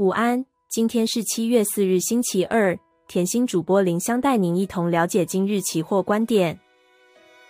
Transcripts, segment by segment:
午安，今天是七月四日，星期二。甜心主播林香带您一同了解今日期货观点。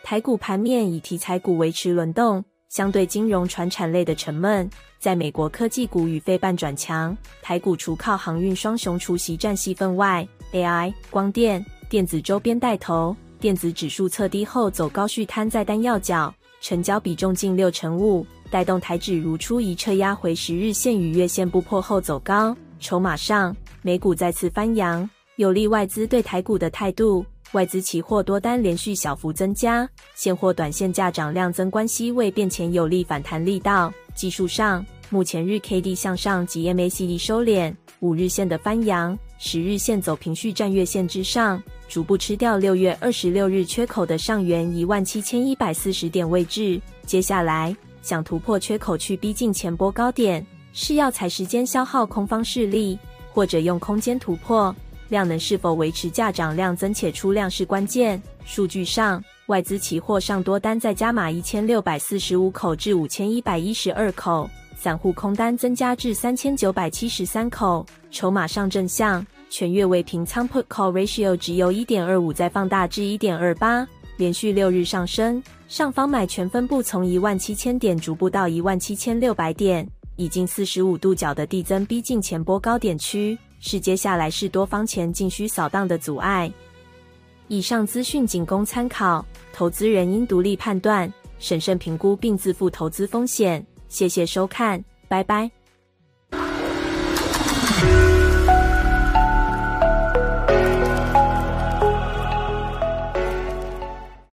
台股盘面以题材股维持轮动，相对金融传产类的沉闷。在美国科技股与费半转强，台股除靠航运双雄除息占戏份外，AI、光电、电子周边带头，电子指数测低后走高续摊在单要角，成交比重近六成五，带动台指如出一辙压回十日线与月线不破后走高。筹码上，美股再次翻扬。有利外资对台股的态度，外资期货多单连续小幅增加，现货短线价涨量增关系未变前有利反弹力道。技术上，目前日 K D 向上及 M A C D 收敛，五日线的翻扬，十日线走平续站月线之上，逐步吃掉六月二十六日缺口的上缘一万七千一百四十点位置。接下来想突破缺口去逼近前波高点，是要踩时间消耗空方势力，或者用空间突破。量能是否维持价涨量增且出量是关键。数据上，外资期货上多单再加码一千六百四十五口至五千一百一十二口，散户空单增加至三千九百七十三口。筹码上正向，全月未平仓 Put Call Ratio 只有一点二五再放大至一点二八，连续六日上升。上方买权分布从一万七千点逐步到一万七千六百点，已经四十五度角的递增逼近前波高点区。是接下来是多方前进需扫荡的阻碍。以上资讯仅供参考，投资人应独立判断、审慎评估并自负投资风险。谢谢收看，拜拜。